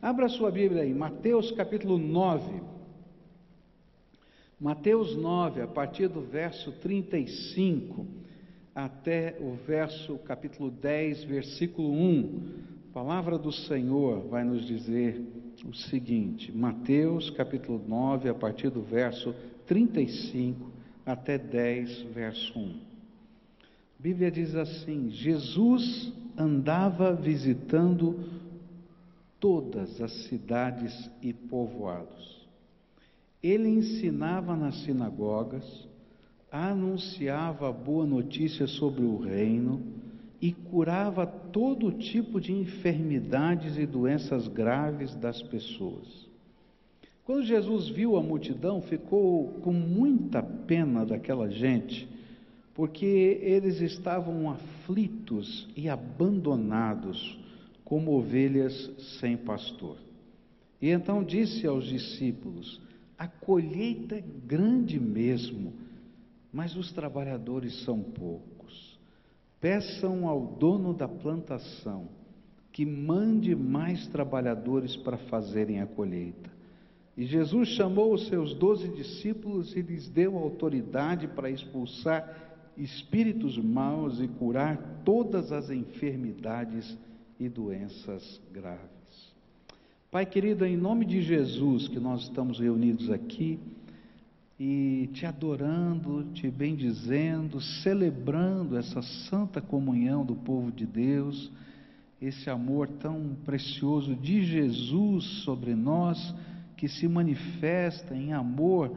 Abra sua Bíblia aí, Mateus capítulo 9. Mateus 9, a partir do verso 35 até o verso capítulo 10, versículo 1. A palavra do Senhor vai nos dizer o seguinte: Mateus capítulo 9, a partir do verso 35 até 10, verso 1. A Bíblia diz assim: Jesus andava visitando todas as cidades e povoados. Ele ensinava nas sinagogas, anunciava a boa notícia sobre o reino e curava todo tipo de enfermidades e doenças graves das pessoas. Quando Jesus viu a multidão, ficou com muita pena daquela gente, porque eles estavam aflitos e abandonados, como ovelhas sem pastor. E então disse aos discípulos: A colheita é grande mesmo, mas os trabalhadores são poucos. Peçam ao dono da plantação que mande mais trabalhadores para fazerem a colheita. E Jesus chamou os seus doze discípulos e lhes deu autoridade para expulsar espíritos maus e curar todas as enfermidades e doenças graves. Pai querido, em nome de Jesus que nós estamos reunidos aqui e te adorando, te bendizendo, celebrando essa santa comunhão do povo de Deus, esse amor tão precioso de Jesus sobre nós que se manifesta em amor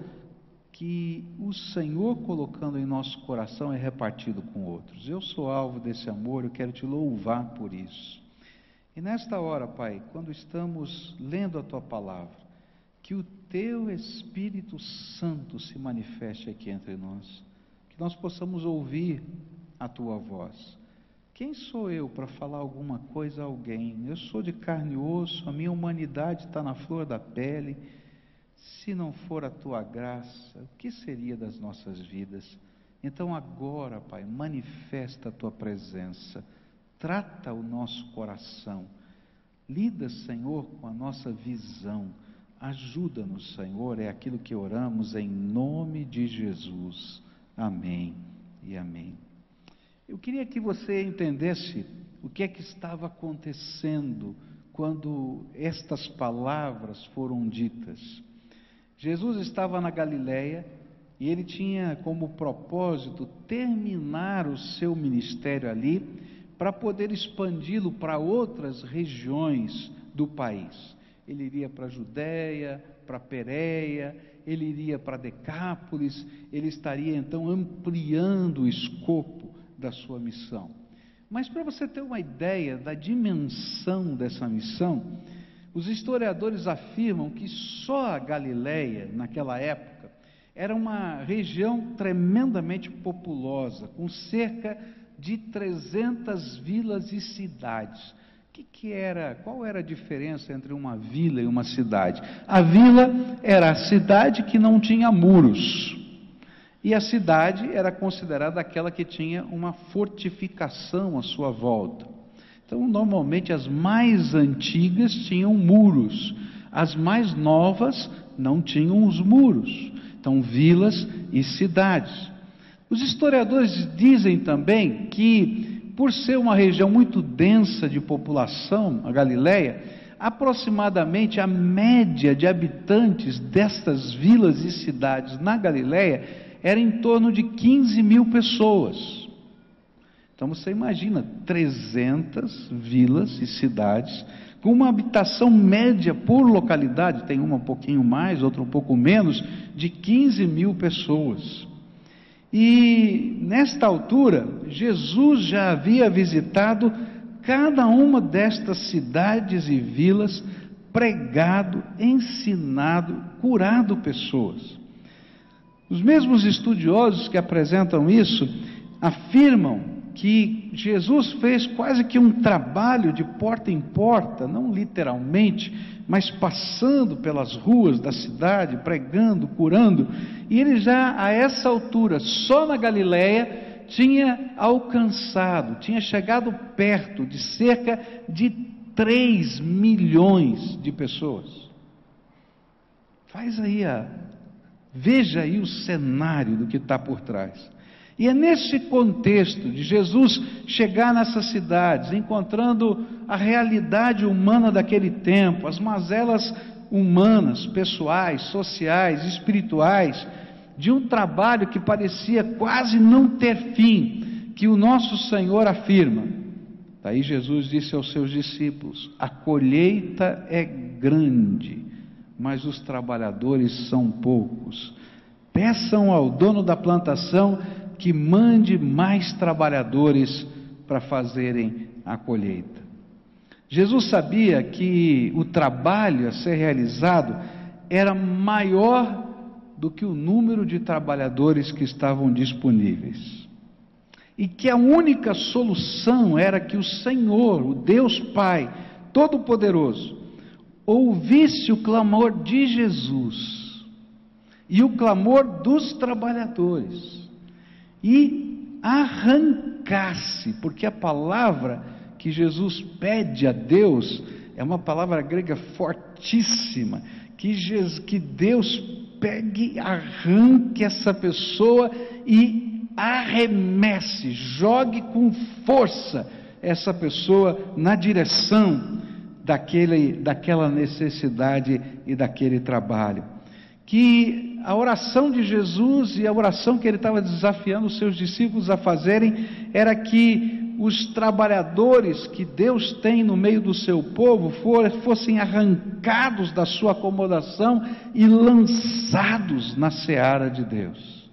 que o Senhor colocando em nosso coração é repartido com outros. Eu sou alvo desse amor, eu quero te louvar por isso. E nesta hora, Pai, quando estamos lendo a tua palavra, que o teu Espírito Santo se manifeste aqui entre nós, que nós possamos ouvir a tua voz quem sou eu para falar alguma coisa a alguém? Eu sou de carne e osso, a minha humanidade está na flor da pele. Se não for a tua graça, o que seria das nossas vidas? Então agora, Pai, manifesta a tua presença, trata o nosso coração, lida, Senhor, com a nossa visão. Ajuda-nos, Senhor, é aquilo que oramos em nome de Jesus. Amém e amém. Eu queria que você entendesse o que é que estava acontecendo quando estas palavras foram ditas. Jesus estava na Galileia e ele tinha como propósito terminar o seu ministério ali para poder expandi-lo para outras regiões do país. Ele iria para a Judéia, para Pérea, ele iria para Decápolis, ele estaria então ampliando o escopo da sua missão. Mas para você ter uma ideia da dimensão dessa missão, os historiadores afirmam que só a Galileia, naquela época, era uma região tremendamente populosa, com cerca de 300 vilas e cidades. Que, que era, qual era a diferença entre uma vila e uma cidade? A vila era a cidade que não tinha muros. E a cidade era considerada aquela que tinha uma fortificação à sua volta. Então, normalmente, as mais antigas tinham muros, as mais novas não tinham os muros. Então, vilas e cidades. Os historiadores dizem também que, por ser uma região muito densa de população, a Galileia, aproximadamente a média de habitantes destas vilas e cidades na Galileia era em torno de 15 mil pessoas. Então você imagina 300 vilas e cidades com uma habitação média por localidade, tem uma um pouquinho mais, outra um pouco menos, de 15 mil pessoas. E nesta altura, Jesus já havia visitado cada uma destas cidades e vilas, pregado, ensinado, curado pessoas. Os mesmos estudiosos que apresentam isso afirmam que Jesus fez quase que um trabalho de porta em porta, não literalmente, mas passando pelas ruas da cidade, pregando, curando, e ele já a essa altura, só na Galileia, tinha alcançado, tinha chegado perto de cerca de 3 milhões de pessoas. Faz aí a. Veja aí o cenário do que está por trás. E é nesse contexto de Jesus chegar nessas cidades, encontrando a realidade humana daquele tempo, as mazelas humanas, pessoais, sociais, espirituais, de um trabalho que parecia quase não ter fim, que o nosso Senhor afirma. Daí Jesus disse aos seus discípulos: A colheita é grande, mas os trabalhadores são poucos. Peçam ao dono da plantação que mande mais trabalhadores para fazerem a colheita. Jesus sabia que o trabalho a ser realizado era maior do que o número de trabalhadores que estavam disponíveis. E que a única solução era que o Senhor, o Deus Pai Todo-Poderoso, ouvisse o clamor de Jesus e o clamor dos trabalhadores e arrancasse, porque a palavra que Jesus pede a Deus é uma palavra grega fortíssima, que, Jesus, que Deus pegue, arranque essa pessoa e arremesse, jogue com força essa pessoa na direção daquele, daquela necessidade e daquele trabalho. Que a oração de Jesus e a oração que ele estava desafiando os seus discípulos a fazerem era que os trabalhadores que Deus tem no meio do seu povo fossem arrancados da sua acomodação e lançados na seara de Deus.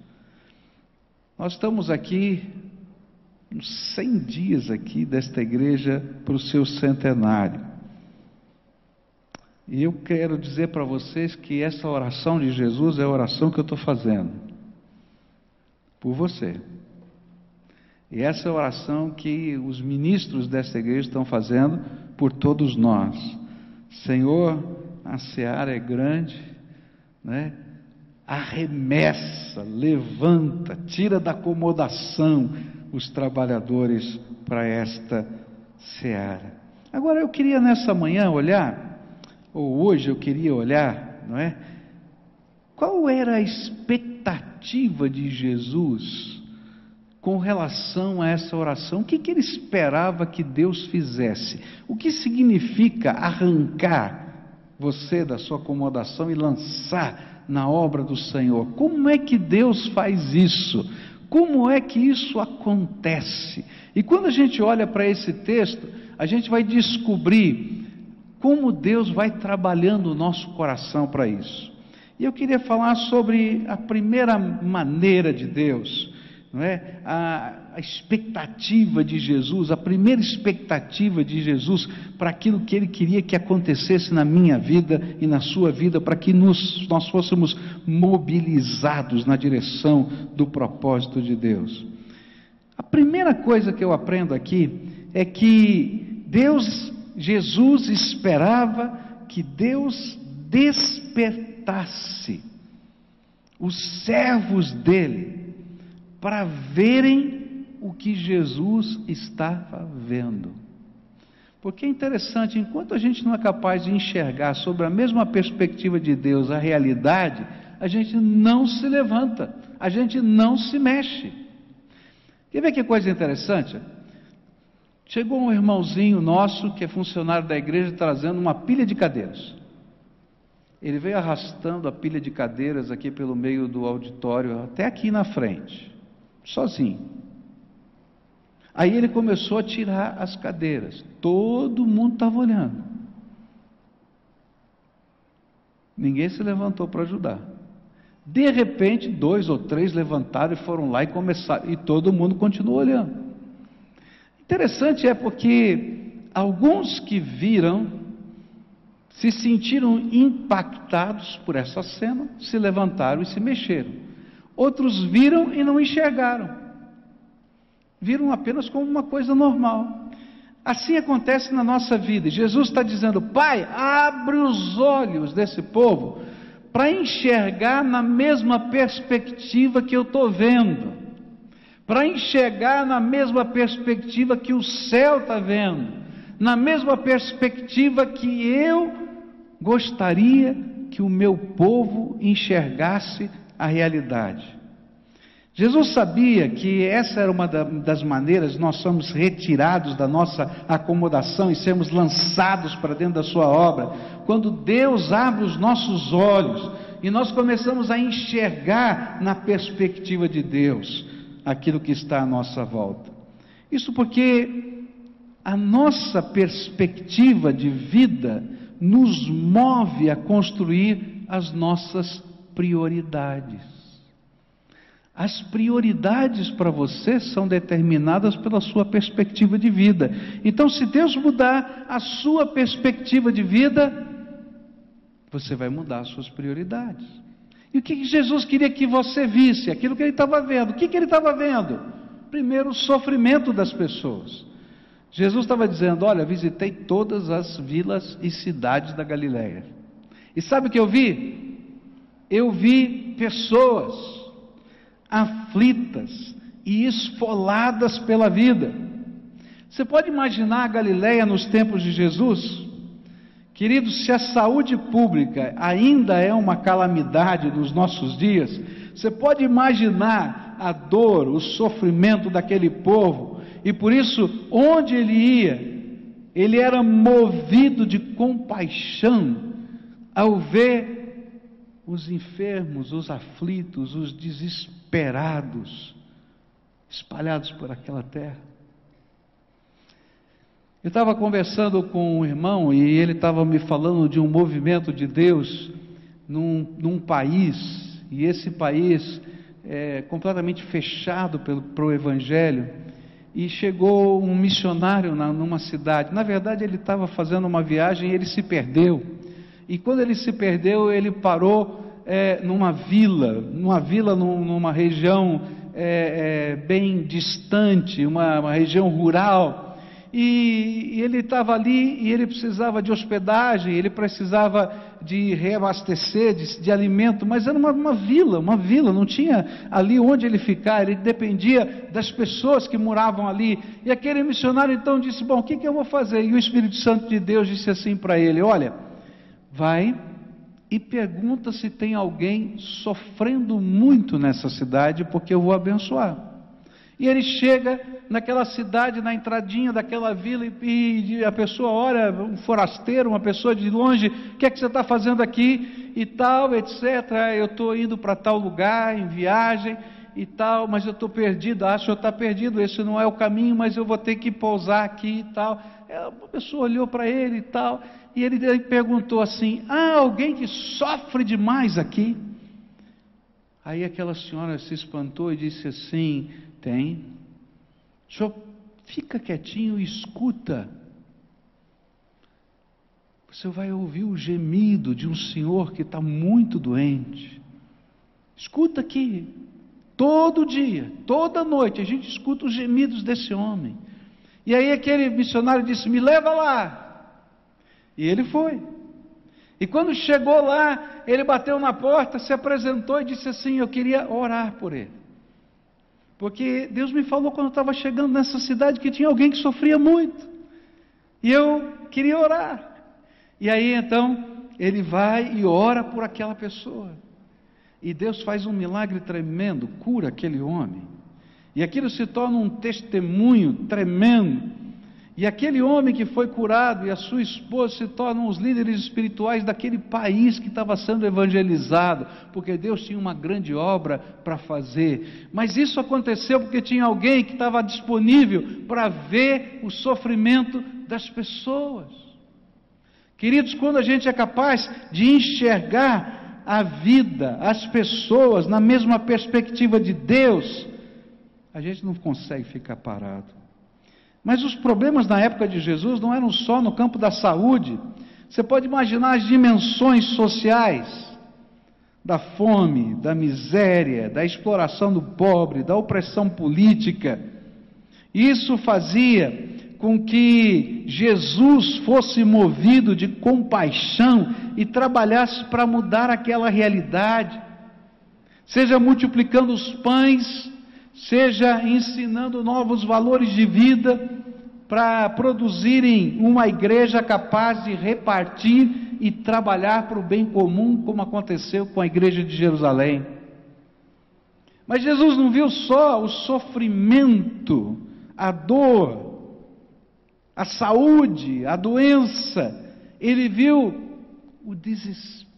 Nós estamos aqui, uns 100 dias aqui desta igreja para o seu centenário. E eu quero dizer para vocês que essa oração de Jesus é a oração que eu estou fazendo por você. E essa é a oração que os ministros dessa igreja estão fazendo por todos nós. Senhor, a seara é grande, né? arremessa, levanta, tira da acomodação os trabalhadores para esta seara. Agora eu queria nessa manhã olhar ou hoje eu queria olhar, não é? Qual era a expectativa de Jesus com relação a essa oração? O que, que ele esperava que Deus fizesse? O que significa arrancar você da sua acomodação e lançar na obra do Senhor? Como é que Deus faz isso? Como é que isso acontece? E quando a gente olha para esse texto, a gente vai descobrir como Deus vai trabalhando o nosso coração para isso. E eu queria falar sobre a primeira maneira de Deus, não é? A, a expectativa de Jesus, a primeira expectativa de Jesus para aquilo que Ele queria que acontecesse na minha vida e na sua vida, para que nos, nós fôssemos mobilizados na direção do propósito de Deus. A primeira coisa que eu aprendo aqui é que Deus Jesus esperava que Deus despertasse os servos dele para verem o que Jesus estava vendo. Porque é interessante, enquanto a gente não é capaz de enxergar sobre a mesma perspectiva de Deus a realidade, a gente não se levanta, a gente não se mexe. Quer ver que coisa interessante? Chegou um irmãozinho nosso, que é funcionário da igreja, trazendo uma pilha de cadeiras. Ele veio arrastando a pilha de cadeiras aqui pelo meio do auditório, até aqui na frente, sozinho. Aí ele começou a tirar as cadeiras. Todo mundo estava olhando. Ninguém se levantou para ajudar. De repente, dois ou três levantaram e foram lá e começaram, e todo mundo continuou olhando. Interessante é porque alguns que viram se sentiram impactados por essa cena, se levantaram e se mexeram. Outros viram e não enxergaram. Viram apenas como uma coisa normal. Assim acontece na nossa vida. Jesus está dizendo: Pai, abre os olhos desse povo para enxergar na mesma perspectiva que eu estou vendo para enxergar na mesma perspectiva que o céu está vendo, na mesma perspectiva que eu gostaria que o meu povo enxergasse a realidade. Jesus sabia que essa era uma das maneiras nós somos retirados da nossa acomodação e sermos lançados para dentro da sua obra, quando Deus abre os nossos olhos e nós começamos a enxergar na perspectiva de Deus aquilo que está à nossa volta. Isso porque a nossa perspectiva de vida nos move a construir as nossas prioridades. As prioridades para você são determinadas pela sua perspectiva de vida. Então, se Deus mudar a sua perspectiva de vida, você vai mudar as suas prioridades. E o que Jesus queria que você visse? Aquilo que ele estava vendo. O que, que ele estava vendo? Primeiro, o sofrimento das pessoas. Jesus estava dizendo: Olha, visitei todas as vilas e cidades da Galiléia. E sabe o que eu vi? Eu vi pessoas aflitas e esfoladas pela vida. Você pode imaginar a Galileia nos tempos de Jesus? Queridos, se a saúde pública ainda é uma calamidade nos nossos dias, você pode imaginar a dor, o sofrimento daquele povo, e por isso, onde ele ia, ele era movido de compaixão ao ver os enfermos, os aflitos, os desesperados, espalhados por aquela terra. Eu estava conversando com um irmão e ele estava me falando de um movimento de Deus num, num país, e esse país é completamente fechado para o Evangelho. E chegou um missionário na, numa cidade. Na verdade, ele estava fazendo uma viagem e ele se perdeu. E quando ele se perdeu, ele parou é, numa vila, numa vila numa região é, é, bem distante, uma, uma região rural. E, e ele estava ali e ele precisava de hospedagem, ele precisava de reabastecer de, de alimento, mas era uma, uma, vila, uma vila, não tinha ali onde ele ficar, ele dependia das pessoas que moravam ali. E aquele missionário então disse: Bom, o que, que eu vou fazer? E o Espírito Santo de Deus disse assim para ele: Olha vai e pergunta se tem alguém sofrendo muito nessa cidade, porque eu vou abençoar. E ele chega naquela cidade, na entradinha daquela vila, e, e a pessoa olha, um forasteiro, uma pessoa de longe, o que é que você está fazendo aqui? E tal, etc. Eu estou indo para tal lugar, em viagem e tal, mas eu estou perdido, acho que eu está perdido, esse não é o caminho, mas eu vou ter que pousar aqui e tal. A pessoa olhou para ele e tal, e ele perguntou assim: Há alguém que sofre demais aqui? Aí aquela senhora se espantou e disse assim: Tem. O senhor fica quietinho e escuta. Você vai ouvir o gemido de um senhor que está muito doente. Escuta aqui. Todo dia, toda noite, a gente escuta os gemidos desse homem. E aí aquele missionário disse: Me leva lá. E ele foi. E quando chegou lá, ele bateu na porta, se apresentou e disse assim: Eu queria orar por ele. Porque Deus me falou quando eu estava chegando nessa cidade que tinha alguém que sofria muito. E eu queria orar. E aí então, ele vai e ora por aquela pessoa. E Deus faz um milagre tremendo, cura aquele homem. E aquilo se torna um testemunho tremendo e aquele homem que foi curado e a sua esposa se tornam os líderes espirituais daquele país que estava sendo evangelizado, porque Deus tinha uma grande obra para fazer. Mas isso aconteceu porque tinha alguém que estava disponível para ver o sofrimento das pessoas. Queridos, quando a gente é capaz de enxergar a vida, as pessoas na mesma perspectiva de Deus, a gente não consegue ficar parado. Mas os problemas na época de Jesus não eram só no campo da saúde. Você pode imaginar as dimensões sociais da fome, da miséria, da exploração do pobre, da opressão política. Isso fazia com que Jesus fosse movido de compaixão e trabalhasse para mudar aquela realidade, seja multiplicando os pães seja ensinando novos valores de vida, para produzirem uma igreja capaz de repartir e trabalhar para o bem comum, como aconteceu com a igreja de Jerusalém. Mas Jesus não viu só o sofrimento, a dor, a saúde, a doença, ele viu o desespero,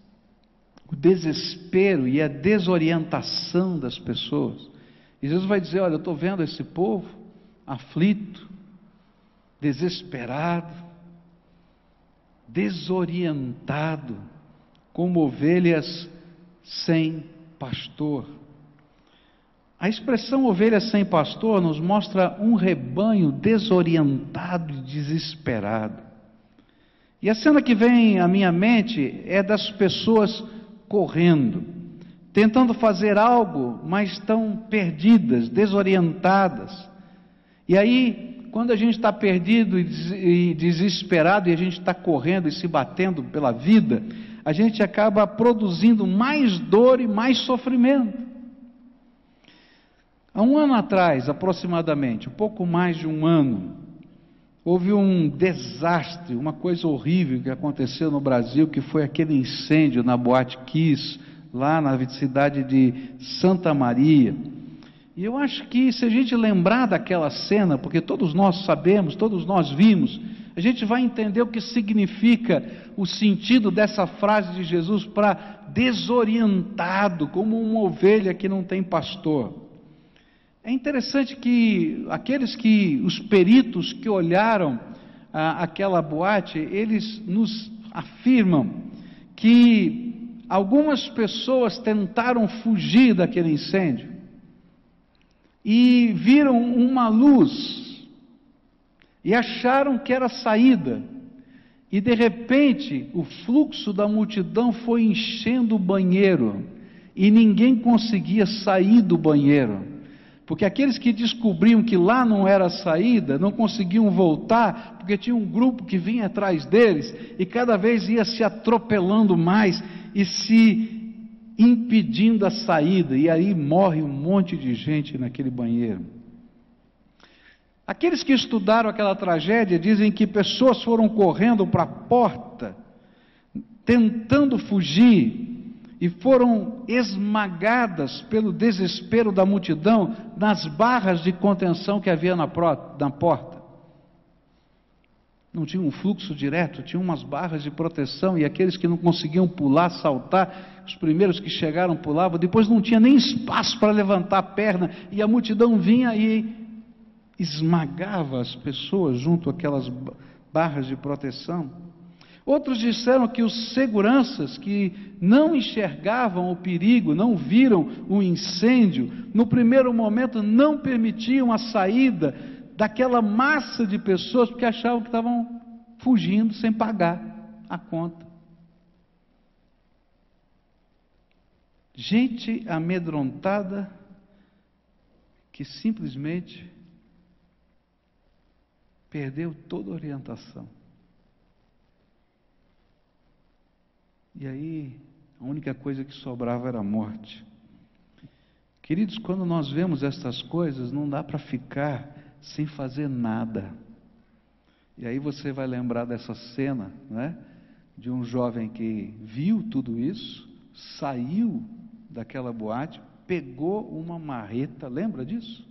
o desespero e a desorientação das pessoas. E Jesus vai dizer: Olha, eu estou vendo esse povo aflito, desesperado, desorientado, como ovelhas sem pastor. A expressão ovelha sem pastor nos mostra um rebanho desorientado e desesperado. E a cena que vem à minha mente é das pessoas correndo, tentando fazer algo, mas estão perdidas, desorientadas. E aí, quando a gente está perdido e desesperado e a gente está correndo e se batendo pela vida, a gente acaba produzindo mais dor e mais sofrimento. Há um ano atrás, aproximadamente, um pouco mais de um ano, houve um desastre, uma coisa horrível que aconteceu no Brasil, que foi aquele incêndio na Boate Kiss, lá na cidade de Santa Maria. E eu acho que se a gente lembrar daquela cena, porque todos nós sabemos, todos nós vimos, a gente vai entender o que significa o sentido dessa frase de Jesus para desorientado, como uma ovelha que não tem pastor. É interessante que aqueles que, os peritos que olharam ah, aquela boate, eles nos afirmam que algumas pessoas tentaram fugir daquele incêndio e viram uma luz e acharam que era saída. E de repente, o fluxo da multidão foi enchendo o banheiro e ninguém conseguia sair do banheiro. Porque aqueles que descobriam que lá não era a saída, não conseguiam voltar, porque tinha um grupo que vinha atrás deles e cada vez ia se atropelando mais e se impedindo a saída, e aí morre um monte de gente naquele banheiro. Aqueles que estudaram aquela tragédia dizem que pessoas foram correndo para a porta, tentando fugir, e foram esmagadas pelo desespero da multidão nas barras de contenção que havia na, porta. Não tinha um fluxo direto, tinha umas barras de proteção, e aqueles que não conseguiam pular, saltar, os primeiros que chegaram pulavam, depois não tinha nem espaço para levantar a perna, e a multidão vinha e esmagava as pessoas junto àquelas barras de proteção. Outros disseram que os seguranças que não enxergavam o perigo, não viram o incêndio, no primeiro momento não permitiam a saída daquela massa de pessoas porque achavam que estavam fugindo sem pagar a conta. Gente amedrontada que simplesmente perdeu toda a orientação. E aí, a única coisa que sobrava era a morte. Queridos, quando nós vemos estas coisas, não dá para ficar sem fazer nada. E aí você vai lembrar dessa cena, né? De um jovem que viu tudo isso, saiu daquela boate, pegou uma marreta, lembra disso?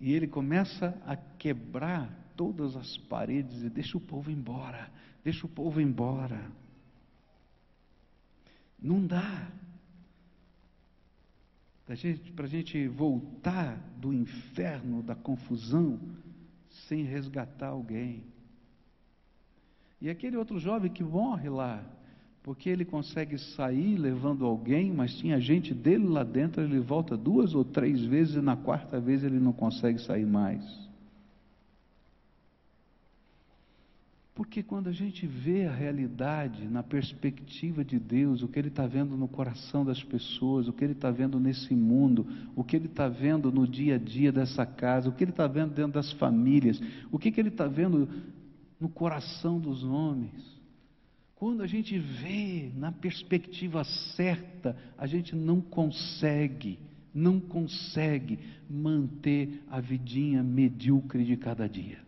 E ele começa a quebrar todas as paredes e deixa o povo embora, deixa o povo embora. Não dá para a gente voltar do inferno, da confusão, sem resgatar alguém. E aquele outro jovem que morre lá, porque ele consegue sair levando alguém, mas tinha gente dele lá dentro, ele volta duas ou três vezes e na quarta vez ele não consegue sair mais. Porque quando a gente vê a realidade na perspectiva de Deus, o que Ele está vendo no coração das pessoas, o que Ele está vendo nesse mundo, o que Ele está vendo no dia a dia dessa casa, o que Ele está vendo dentro das famílias, o que, que Ele está vendo no coração dos homens. Quando a gente vê na perspectiva certa, a gente não consegue, não consegue manter a vidinha medíocre de cada dia.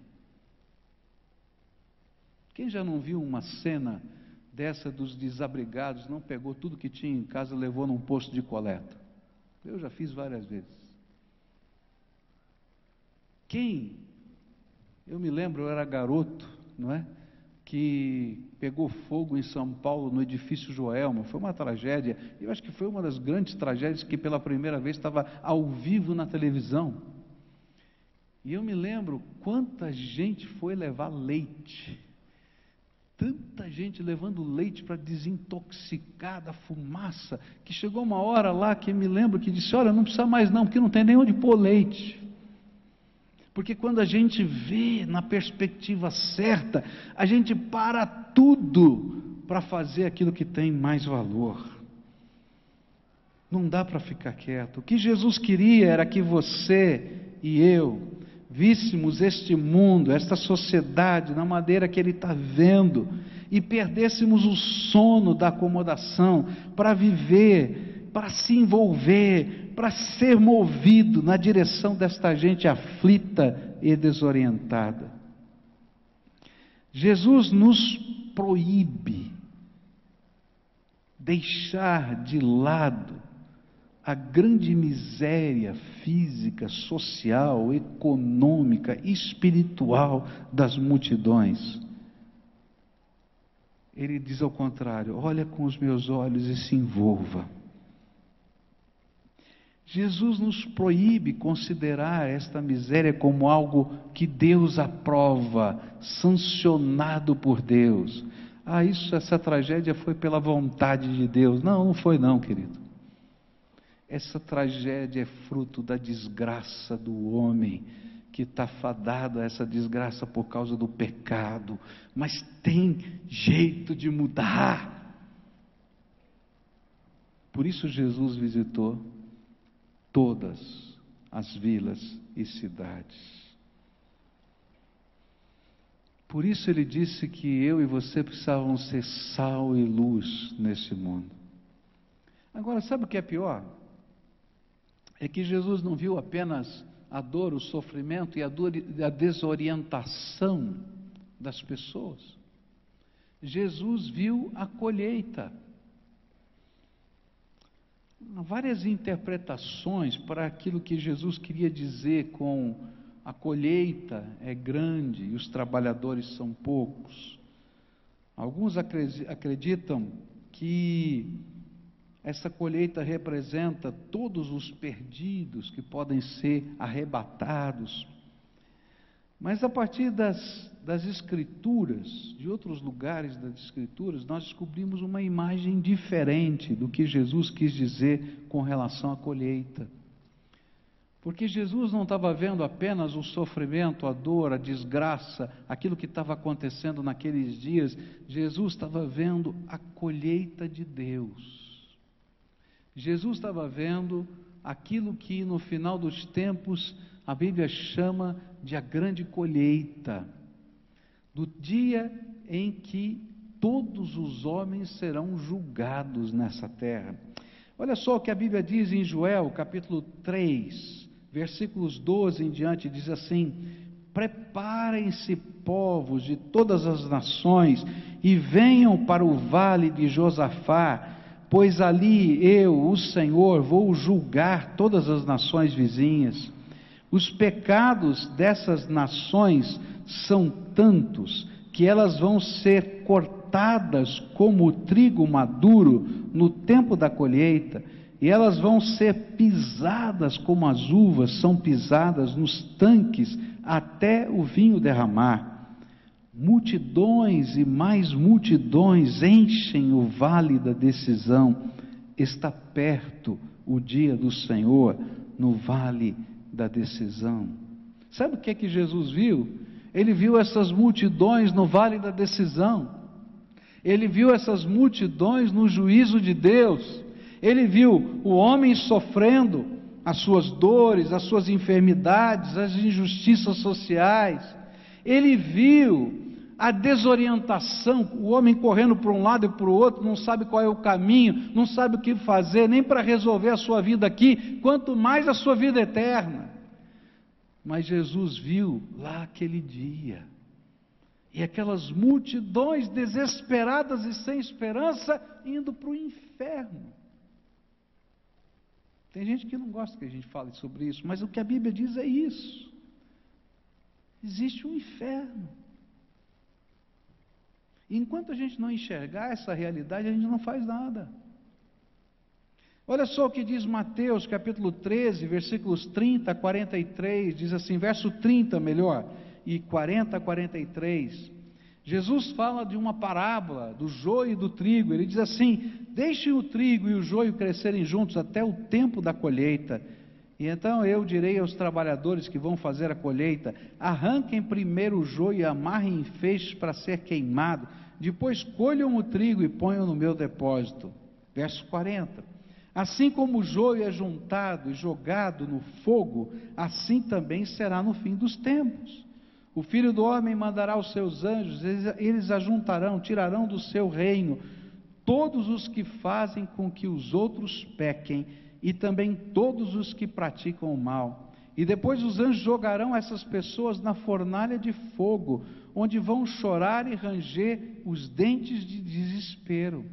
Quem já não viu uma cena dessa dos desabrigados, não pegou tudo que tinha em casa, levou num posto de coleta? Eu já fiz várias vezes. Quem? Eu me lembro, eu era garoto, não é? Que pegou fogo em São Paulo, no edifício Joelma. Foi uma tragédia. Eu acho que foi uma das grandes tragédias que pela primeira vez estava ao vivo na televisão. E eu me lembro quanta gente foi levar leite Tanta gente levando leite para desintoxicar da fumaça, que chegou uma hora lá que me lembro que disse: Olha, não precisa mais não, porque não tem nem onde pôr leite. Porque quando a gente vê na perspectiva certa, a gente para tudo para fazer aquilo que tem mais valor. Não dá para ficar quieto. O que Jesus queria era que você e eu víssemos este mundo, esta sociedade, na maneira que ele está vendo, e perdêssemos o sono da acomodação para viver, para se envolver, para ser movido na direção desta gente aflita e desorientada. Jesus nos proíbe deixar de lado a grande miséria física, social, econômica, espiritual das multidões. Ele diz ao contrário: olha com os meus olhos e se envolva. Jesus nos proíbe considerar esta miséria como algo que Deus aprova, sancionado por Deus. Ah, isso, essa tragédia foi pela vontade de Deus. Não, não foi não, querido. Essa tragédia é fruto da desgraça do homem que está fadado a essa desgraça por causa do pecado, mas tem jeito de mudar. Por isso Jesus visitou todas as vilas e cidades. Por isso ele disse que eu e você precisavam ser sal e luz nesse mundo. Agora, sabe o que é pior? É que Jesus não viu apenas a dor, o sofrimento e a, dor, a desorientação das pessoas. Jesus viu a colheita. Várias interpretações para aquilo que Jesus queria dizer com a colheita é grande e os trabalhadores são poucos. Alguns acreditam que essa colheita representa todos os perdidos que podem ser arrebatados. Mas a partir das, das Escrituras, de outros lugares das Escrituras, nós descobrimos uma imagem diferente do que Jesus quis dizer com relação à colheita. Porque Jesus não estava vendo apenas o sofrimento, a dor, a desgraça, aquilo que estava acontecendo naqueles dias, Jesus estava vendo a colheita de Deus. Jesus estava vendo aquilo que no final dos tempos a Bíblia chama de a grande colheita, do dia em que todos os homens serão julgados nessa terra. Olha só o que a Bíblia diz em Joel, capítulo 3, versículos 12 em diante, diz assim: Preparem-se, povos de todas as nações, e venham para o vale de Josafá pois ali eu, o Senhor, vou julgar todas as nações vizinhas. Os pecados dessas nações são tantos que elas vão ser cortadas como o trigo maduro no tempo da colheita, e elas vão ser pisadas como as uvas são pisadas nos tanques até o vinho derramar. Multidões e mais multidões enchem o vale da decisão. Está perto o dia do Senhor no vale da decisão. Sabe o que é que Jesus viu? Ele viu essas multidões no vale da decisão. Ele viu essas multidões no juízo de Deus. Ele viu o homem sofrendo as suas dores, as suas enfermidades, as injustiças sociais. Ele viu a desorientação, o homem correndo para um lado e para o outro, não sabe qual é o caminho, não sabe o que fazer, nem para resolver a sua vida aqui, quanto mais a sua vida eterna. Mas Jesus viu lá aquele dia, E aquelas multidões desesperadas e sem esperança indo para o inferno. Tem gente que não gosta que a gente fale sobre isso, mas o que a Bíblia diz é isso. Existe um inferno. E enquanto a gente não enxergar essa realidade, a gente não faz nada. Olha só o que diz Mateus capítulo 13, versículos 30 a 43, diz assim, verso 30 melhor, e 40 a 43. Jesus fala de uma parábola do joio e do trigo. Ele diz assim: Deixem o trigo e o joio crescerem juntos até o tempo da colheita. E então eu direi aos trabalhadores que vão fazer a colheita: arranquem primeiro o joio e amarrem em feixes para ser queimado. Depois colham o trigo e ponham no meu depósito. Verso 40. Assim como o joio é juntado e jogado no fogo, assim também será no fim dos tempos. O filho do homem mandará os seus anjos, eles, eles ajuntarão, tirarão do seu reino todos os que fazem com que os outros pequem e também todos os que praticam o mal. E depois os anjos jogarão essas pessoas na fornalha de fogo, onde vão chorar e ranger os dentes de desespero.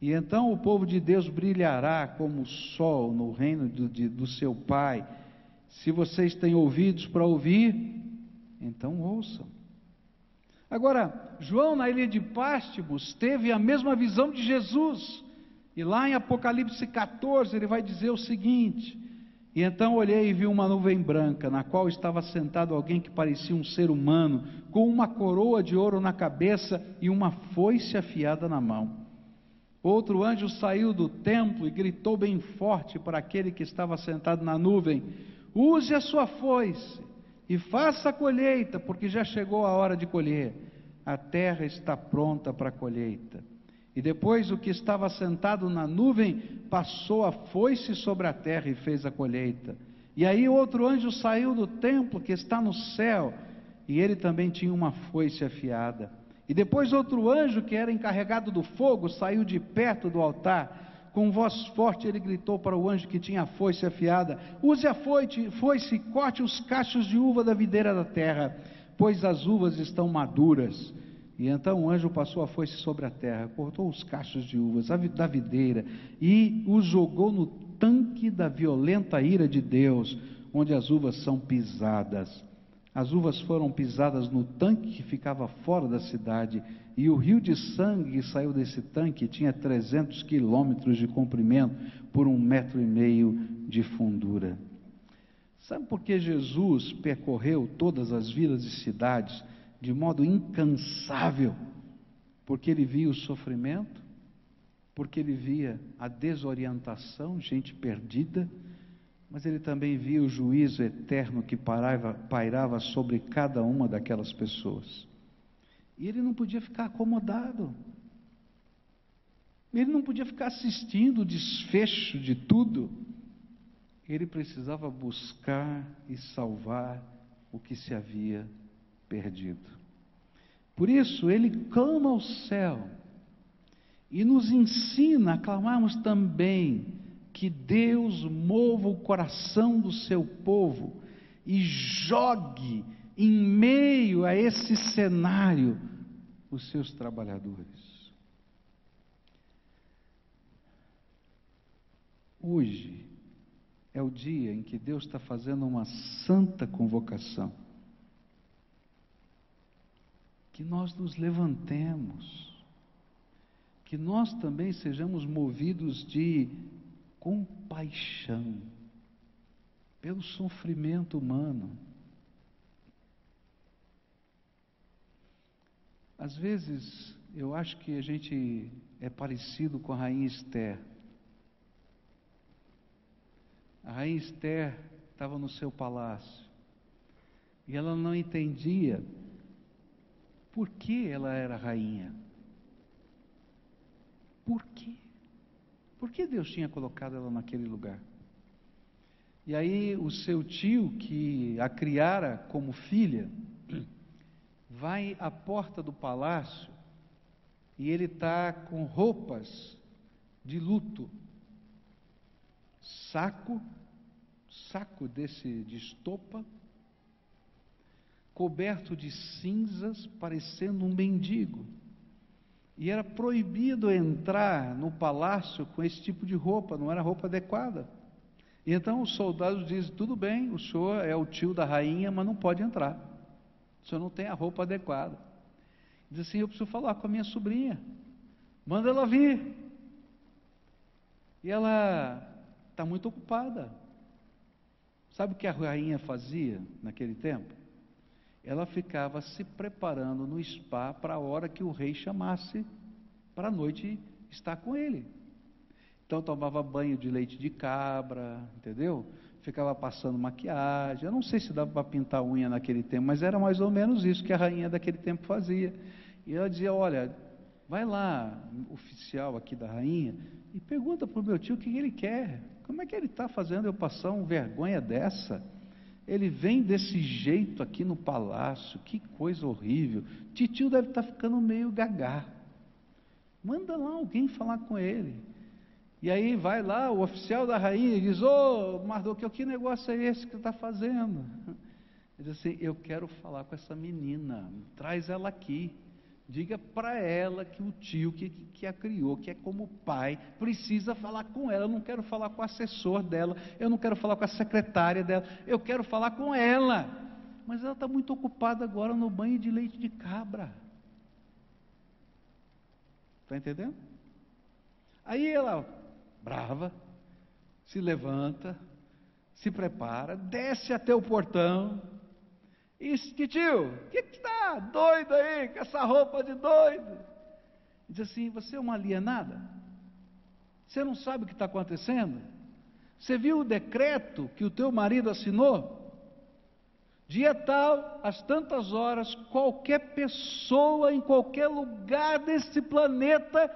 E então o povo de Deus brilhará como o sol no reino do, de, do seu Pai. Se vocês têm ouvidos para ouvir, então ouçam. Agora, João, na ilha de Pástibos, teve a mesma visão de Jesus. E lá em Apocalipse 14, ele vai dizer o seguinte: E então olhei e vi uma nuvem branca, na qual estava sentado alguém que parecia um ser humano, com uma coroa de ouro na cabeça e uma foice afiada na mão. Outro anjo saiu do templo e gritou bem forte para aquele que estava sentado na nuvem: Use a sua foice e faça a colheita, porque já chegou a hora de colher. A terra está pronta para a colheita. E depois o que estava sentado na nuvem passou a foice sobre a terra e fez a colheita. E aí outro anjo saiu do templo que está no céu, e ele também tinha uma foice afiada. E depois outro anjo, que era encarregado do fogo, saiu de perto do altar. Com voz forte ele gritou para o anjo que tinha a foice afiada: Use a foice, foice e corte os cachos de uva da videira da terra, pois as uvas estão maduras. E então o anjo passou a foice sobre a terra, cortou os cachos de uvas da videira e os jogou no tanque da violenta ira de Deus, onde as uvas são pisadas. As uvas foram pisadas no tanque que ficava fora da cidade, e o rio de sangue que saiu desse tanque tinha 300 quilômetros de comprimento por um metro e meio de fundura. Sabe por que Jesus percorreu todas as vilas e cidades de modo incansável? Porque ele via o sofrimento, porque ele via a desorientação, gente perdida, mas ele também via o juízo eterno que pairava, pairava sobre cada uma daquelas pessoas. E ele não podia ficar acomodado. Ele não podia ficar assistindo o desfecho de tudo. Ele precisava buscar e salvar o que se havia perdido. Por isso, ele clama ao céu e nos ensina a clamarmos também que Deus mova o coração do seu povo e jogue em meio a esse cenário os seus trabalhadores. Hoje é o dia em que Deus está fazendo uma santa convocação. Que nós nos levantemos, que nós também sejamos movidos de compaixão pelo sofrimento humano. Às vezes, eu acho que a gente é parecido com a rainha Esther. A rainha Esther estava no seu palácio e ela não entendia por que ela era rainha. Por quê? Por que Deus tinha colocado ela naquele lugar? E aí o seu tio, que a criara como filha, vai à porta do palácio e ele está com roupas de luto, saco, saco desse de estopa, coberto de cinzas, parecendo um mendigo. E era proibido entrar no palácio com esse tipo de roupa, não era roupa adequada. E então os soldados dizem: tudo bem, o senhor é o tio da rainha, mas não pode entrar. O senhor não tem a roupa adequada. Diz assim: eu preciso falar com a minha sobrinha. Manda ela vir. E ela está muito ocupada. Sabe o que a rainha fazia naquele tempo? Ela ficava se preparando no spa para a hora que o rei chamasse para a noite estar com ele. Então tomava banho de leite de cabra, entendeu? Ficava passando maquiagem. Eu não sei se dava para pintar unha naquele tempo, mas era mais ou menos isso que a rainha daquele tempo fazia. E ela dizia: Olha, vai lá, oficial aqui da rainha, e pergunta para o meu tio o que ele quer. Como é que ele está fazendo eu passar uma vergonha dessa? Ele vem desse jeito aqui no palácio, que coisa horrível. Titio deve estar tá ficando meio gagá. Manda lá alguém falar com ele. E aí vai lá o oficial da rainha e diz: Ô oh, Mardoqueu, que negócio é esse que está fazendo? Ele diz assim: Eu quero falar com essa menina, traz ela aqui. Diga para ela que o tio que, que a criou, que é como pai, precisa falar com ela. Eu não quero falar com o assessor dela, eu não quero falar com a secretária dela, eu quero falar com ela. Mas ela está muito ocupada agora no banho de leite de cabra. Está entendendo? Aí ela, brava, se levanta, se prepara, desce até o portão, e tio, o que está doido aí com essa roupa de doido? Diz assim: você é uma alienada? Você não sabe o que está acontecendo? Você viu o decreto que o teu marido assinou? Dia tal, às tantas horas, qualquer pessoa em qualquer lugar desse planeta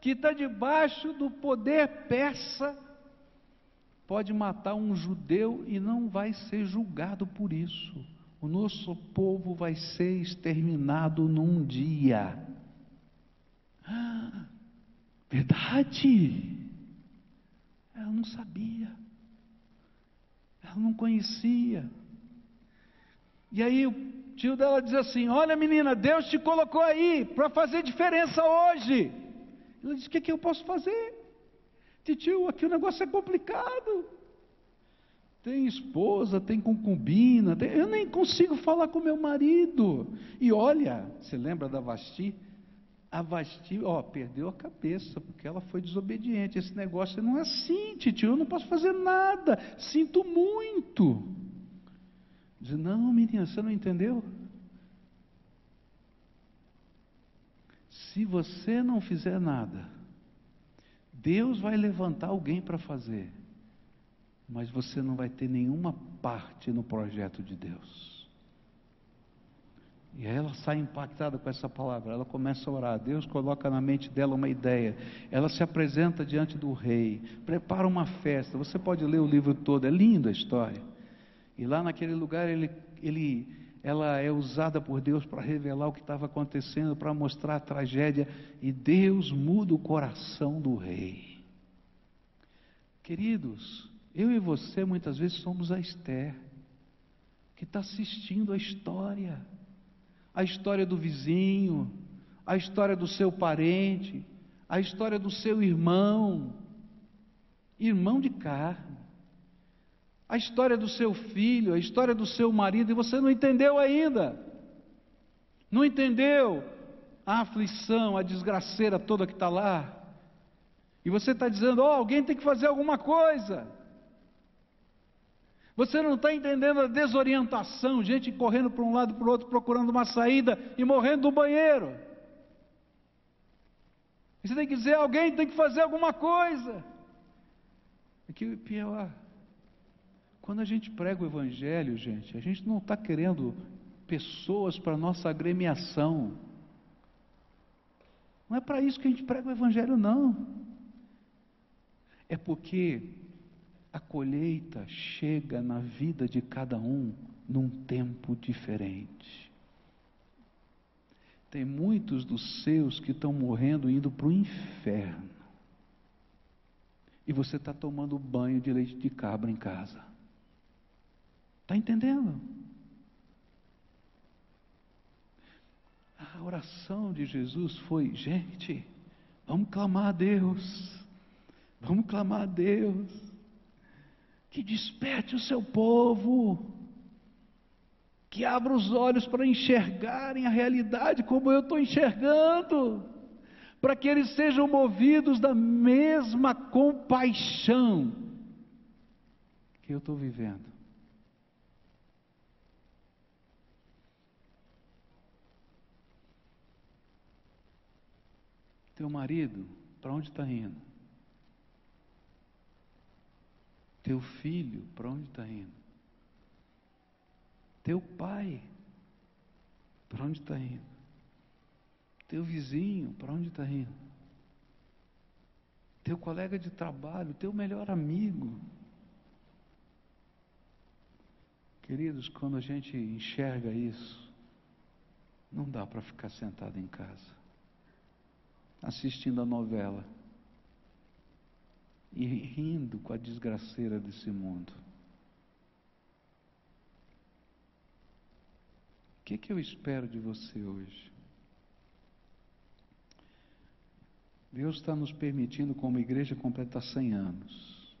que está debaixo do poder persa pode matar um judeu e não vai ser julgado por isso o nosso povo vai ser exterminado num dia. Ah, verdade. Ela não sabia. Ela não conhecia. E aí o tio dela diz assim: Olha menina, Deus te colocou aí para fazer diferença hoje. Ela diz: O que, que eu posso fazer? Tio, aqui o negócio é complicado tem esposa, tem concubina, tem... eu nem consigo falar com meu marido. E olha, você lembra da Vasti? A Vasti, ó, perdeu a cabeça, porque ela foi desobediente. Esse negócio não é assim, tio, eu não posso fazer nada, sinto muito. Diz, não, menina, você não entendeu? Se você não fizer nada, Deus vai levantar alguém para fazer mas você não vai ter nenhuma parte no projeto de Deus. E aí ela sai impactada com essa palavra, ela começa a orar, Deus coloca na mente dela uma ideia, ela se apresenta diante do rei, prepara uma festa, você pode ler o livro todo, é linda a história. E lá naquele lugar ele, ele, ela é usada por Deus para revelar o que estava acontecendo, para mostrar a tragédia, e Deus muda o coração do rei. Queridos, eu e você muitas vezes somos a Esther, que está assistindo a história, a história do vizinho, a história do seu parente, a história do seu irmão, irmão de carne, a história do seu filho, a história do seu marido, e você não entendeu ainda, não entendeu a aflição, a desgraceira toda que está lá, e você está dizendo: oh, alguém tem que fazer alguma coisa. Você não está entendendo a desorientação, gente correndo para um lado e para o outro, procurando uma saída e morrendo no banheiro. Você tem que dizer, alguém tem que fazer alguma coisa. É que pior, quando a gente prega o Evangelho, gente, a gente não está querendo pessoas para nossa agremiação. Não é para isso que a gente prega o Evangelho, não. É porque a colheita chega na vida de cada um num tempo diferente. Tem muitos dos seus que estão morrendo indo para o inferno. E você está tomando banho de leite de cabra em casa. Está entendendo? A oração de Jesus foi: gente, vamos clamar a Deus, vamos clamar a Deus, que desperte o seu povo, que abra os olhos para enxergarem a realidade como eu estou enxergando, para que eles sejam movidos da mesma compaixão que eu estou vivendo. Teu marido, para onde está indo? Teu filho, para onde está indo? Teu pai, para onde está indo? Teu vizinho, para onde está indo? Teu colega de trabalho, teu melhor amigo. Queridos, quando a gente enxerga isso, não dá para ficar sentado em casa assistindo a novela e rindo com a desgraceira desse mundo. O que, que eu espero de você hoje? Deus está nos permitindo, como igreja, completar 100 anos.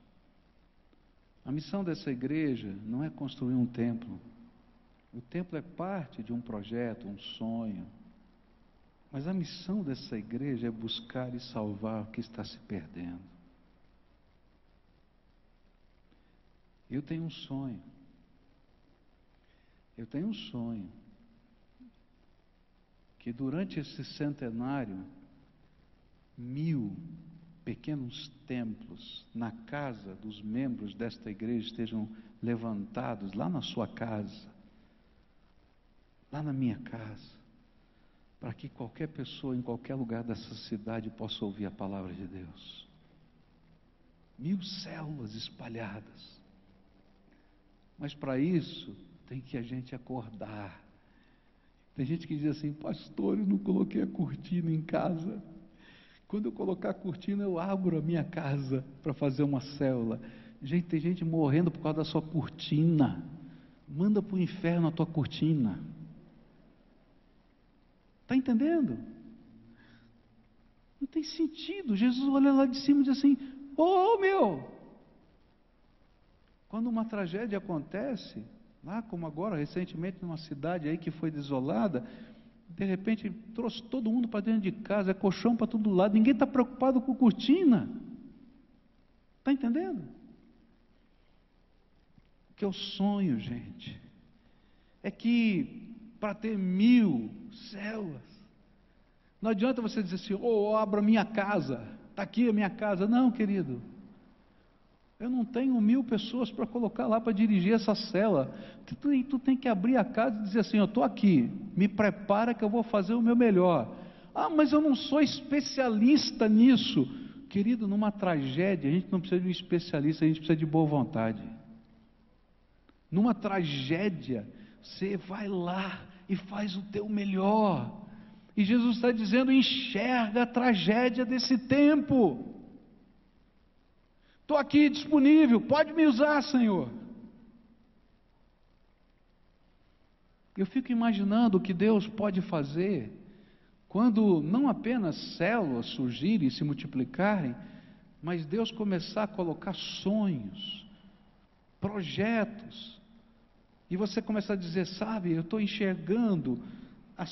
A missão dessa igreja não é construir um templo. O templo é parte de um projeto, um sonho, mas a missão dessa igreja é buscar e salvar o que está se perdendo. Eu tenho um sonho. Eu tenho um sonho. Que durante esse centenário, mil pequenos templos na casa dos membros desta igreja estejam levantados lá na sua casa, lá na minha casa para que qualquer pessoa em qualquer lugar dessa cidade possa ouvir a palavra de Deus. Mil células espalhadas. Mas para isso tem que a gente acordar. Tem gente que diz assim, pastor, eu não coloquei a cortina em casa. Quando eu colocar a cortina, eu abro a minha casa para fazer uma célula. Gente, tem gente morrendo por causa da sua cortina. Manda para o inferno a tua cortina. Está entendendo? Não tem sentido. Jesus olha lá de cima e diz assim: Ô oh, meu! Quando uma tragédia acontece, lá como agora, recentemente, numa cidade aí que foi desolada, de repente trouxe todo mundo para dentro de casa, é colchão para todo lado, ninguém está preocupado com cortina. Está entendendo? O que é o sonho, gente, é que para ter mil células. Não adianta você dizer assim, oh, abra minha casa, está aqui a minha casa. Não, querido. Eu não tenho mil pessoas para colocar lá para dirigir essa cela. Tu, tu, tem que abrir a casa e dizer assim: Eu estou aqui, me prepara que eu vou fazer o meu melhor. Ah, mas eu não sou especialista nisso. Querido, numa tragédia, a gente não precisa de um especialista, a gente precisa de boa vontade. Numa tragédia, você vai lá e faz o teu melhor. E Jesus está dizendo: enxerga a tragédia desse tempo. Estou aqui disponível, pode me usar, Senhor. Eu fico imaginando o que Deus pode fazer quando não apenas células surgirem e se multiplicarem, mas Deus começar a colocar sonhos, projetos, e você começa a dizer: sabe, eu estou enxergando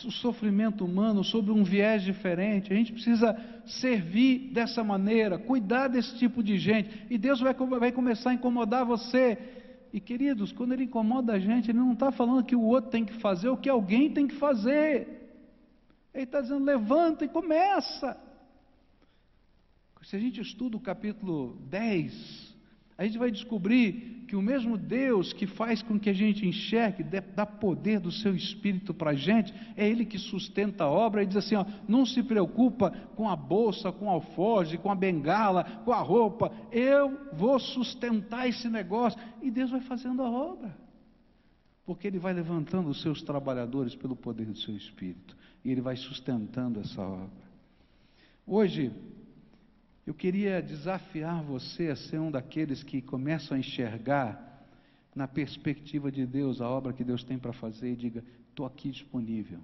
o sofrimento humano sob um viés diferente. A gente precisa servir dessa maneira, cuidar desse tipo de gente. E Deus vai, vai começar a incomodar você. E queridos, quando Ele incomoda a gente, Ele não está falando que o outro tem que fazer o que alguém tem que fazer. Ele está dizendo: levanta e começa. Se a gente estuda o capítulo 10, a gente vai descobrir que o mesmo Deus que faz com que a gente enxergue, dá poder do seu espírito para a gente, é Ele que sustenta a obra e diz assim: ó, não se preocupa com a bolsa, com o alforge, com a bengala, com a roupa, eu vou sustentar esse negócio. E Deus vai fazendo a obra, porque Ele vai levantando os seus trabalhadores pelo poder do seu espírito, e Ele vai sustentando essa obra. Hoje, eu queria desafiar você a ser um daqueles que começam a enxergar na perspectiva de Deus a obra que Deus tem para fazer e diga: estou aqui disponível.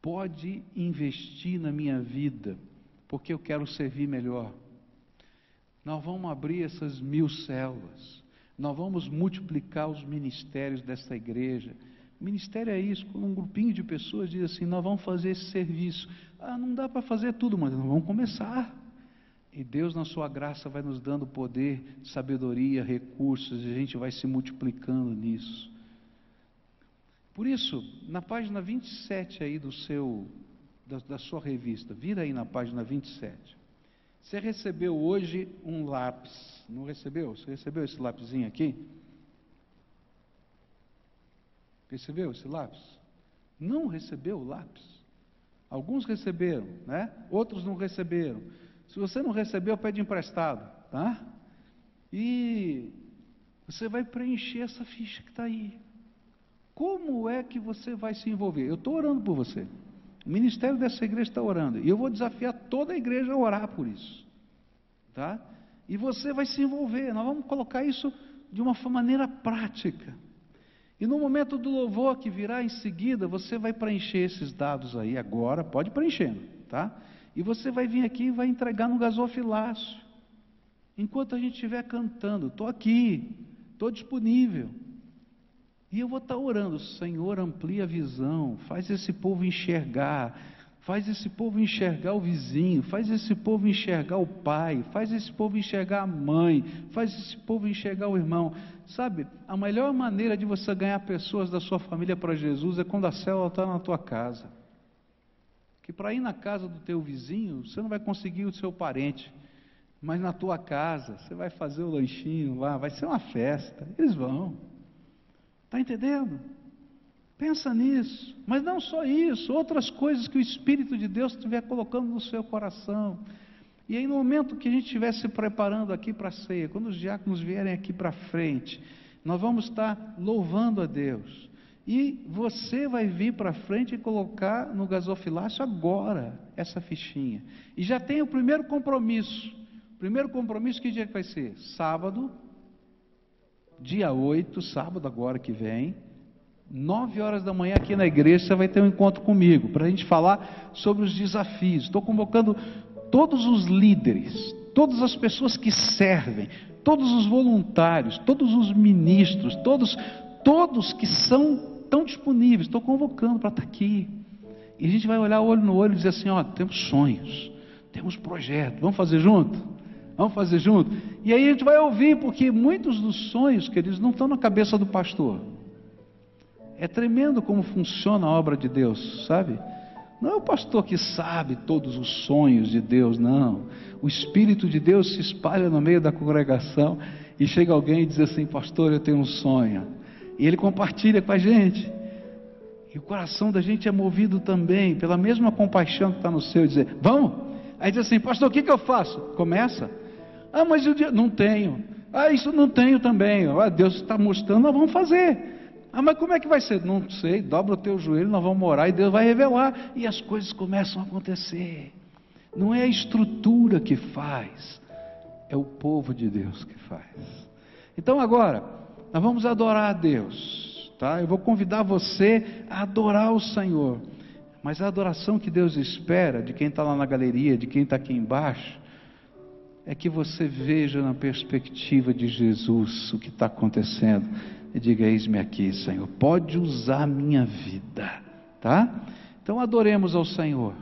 pode investir na minha vida, porque eu quero servir melhor. Nós vamos abrir essas mil células, nós vamos multiplicar os ministérios desta igreja. Ministério é isso, quando um grupinho de pessoas diz assim: nós vamos fazer esse serviço. Ah, não dá para fazer tudo, mas nós vamos começar. E Deus, na sua graça, vai nos dando poder, sabedoria, recursos, e a gente vai se multiplicando nisso. Por isso, na página 27 aí do seu, da, da sua revista, vira aí na página 27. Você recebeu hoje um lápis, não recebeu? Você recebeu esse lápisinho aqui? Recebeu esse lápis? Não recebeu o lápis? Alguns receberam, né? Outros não receberam. Se você não recebeu, pede emprestado, tá? E você vai preencher essa ficha que está aí. Como é que você vai se envolver? Eu estou orando por você. O ministério dessa igreja está orando. E eu vou desafiar toda a igreja a orar por isso. Tá? E você vai se envolver. Nós vamos colocar isso de uma maneira prática. E no momento do louvor que virá em seguida, você vai preencher esses dados aí agora, pode preenchendo, tá? E você vai vir aqui e vai entregar no gasofilácio. Enquanto a gente estiver cantando, estou aqui, estou disponível. E eu vou estar orando, Senhor, amplia a visão, faz esse povo enxergar, faz esse povo enxergar o vizinho, faz esse povo enxergar o pai, faz esse povo enxergar a mãe, faz esse povo enxergar o irmão. Sabe, a melhor maneira de você ganhar pessoas da sua família para Jesus é quando a célula está na tua casa. Que para ir na casa do teu vizinho, você não vai conseguir o seu parente, mas na tua casa, você vai fazer o lanchinho lá, vai ser uma festa, eles vão. Está entendendo? Pensa nisso. Mas não só isso, outras coisas que o Espírito de Deus estiver colocando no seu coração. E aí, no momento que a gente estiver se preparando aqui para a ceia, quando os diáconos vierem aqui para frente, nós vamos estar louvando a Deus. E você vai vir para frente e colocar no gasofilácio agora essa fichinha. E já tem o primeiro compromisso. Primeiro compromisso, que dia que vai ser? Sábado, dia 8, sábado agora que vem, Nove horas da manhã aqui na igreja você vai ter um encontro comigo para a gente falar sobre os desafios. Estou convocando todos os líderes, todas as pessoas que servem, todos os voluntários, todos os ministros, todos, todos que são tão disponíveis. Estou convocando para estar aqui. E a gente vai olhar olho no olho e dizer assim: ó, temos sonhos, temos projetos, vamos fazer junto? Vamos fazer junto? E aí a gente vai ouvir, porque muitos dos sonhos, queridos, não estão na cabeça do pastor. É tremendo como funciona a obra de Deus, sabe? Não é o pastor que sabe todos os sonhos de Deus, não. O Espírito de Deus se espalha no meio da congregação e chega alguém e diz assim: Pastor, eu tenho um sonho. E ele compartilha com a gente. E o coração da gente é movido também pela mesma compaixão que está no seu, dizer: Vamos? Aí diz assim: Pastor, o que, que eu faço? Começa. Ah, mas eu não tenho. Ah, isso não tenho também. Ah, Deus está mostrando, nós vamos fazer. Ah, mas como é que vai ser? Não sei, dobra o teu joelho, nós vamos orar e Deus vai revelar. E as coisas começam a acontecer. Não é a estrutura que faz, é o povo de Deus que faz. Então agora, nós vamos adorar a Deus, tá? Eu vou convidar você a adorar o Senhor. Mas a adoração que Deus espera de quem está lá na galeria, de quem está aqui embaixo, é que você veja na perspectiva de Jesus o que está acontecendo e diga: Eis-me aqui, Senhor, pode usar minha vida, tá? Então adoremos ao Senhor.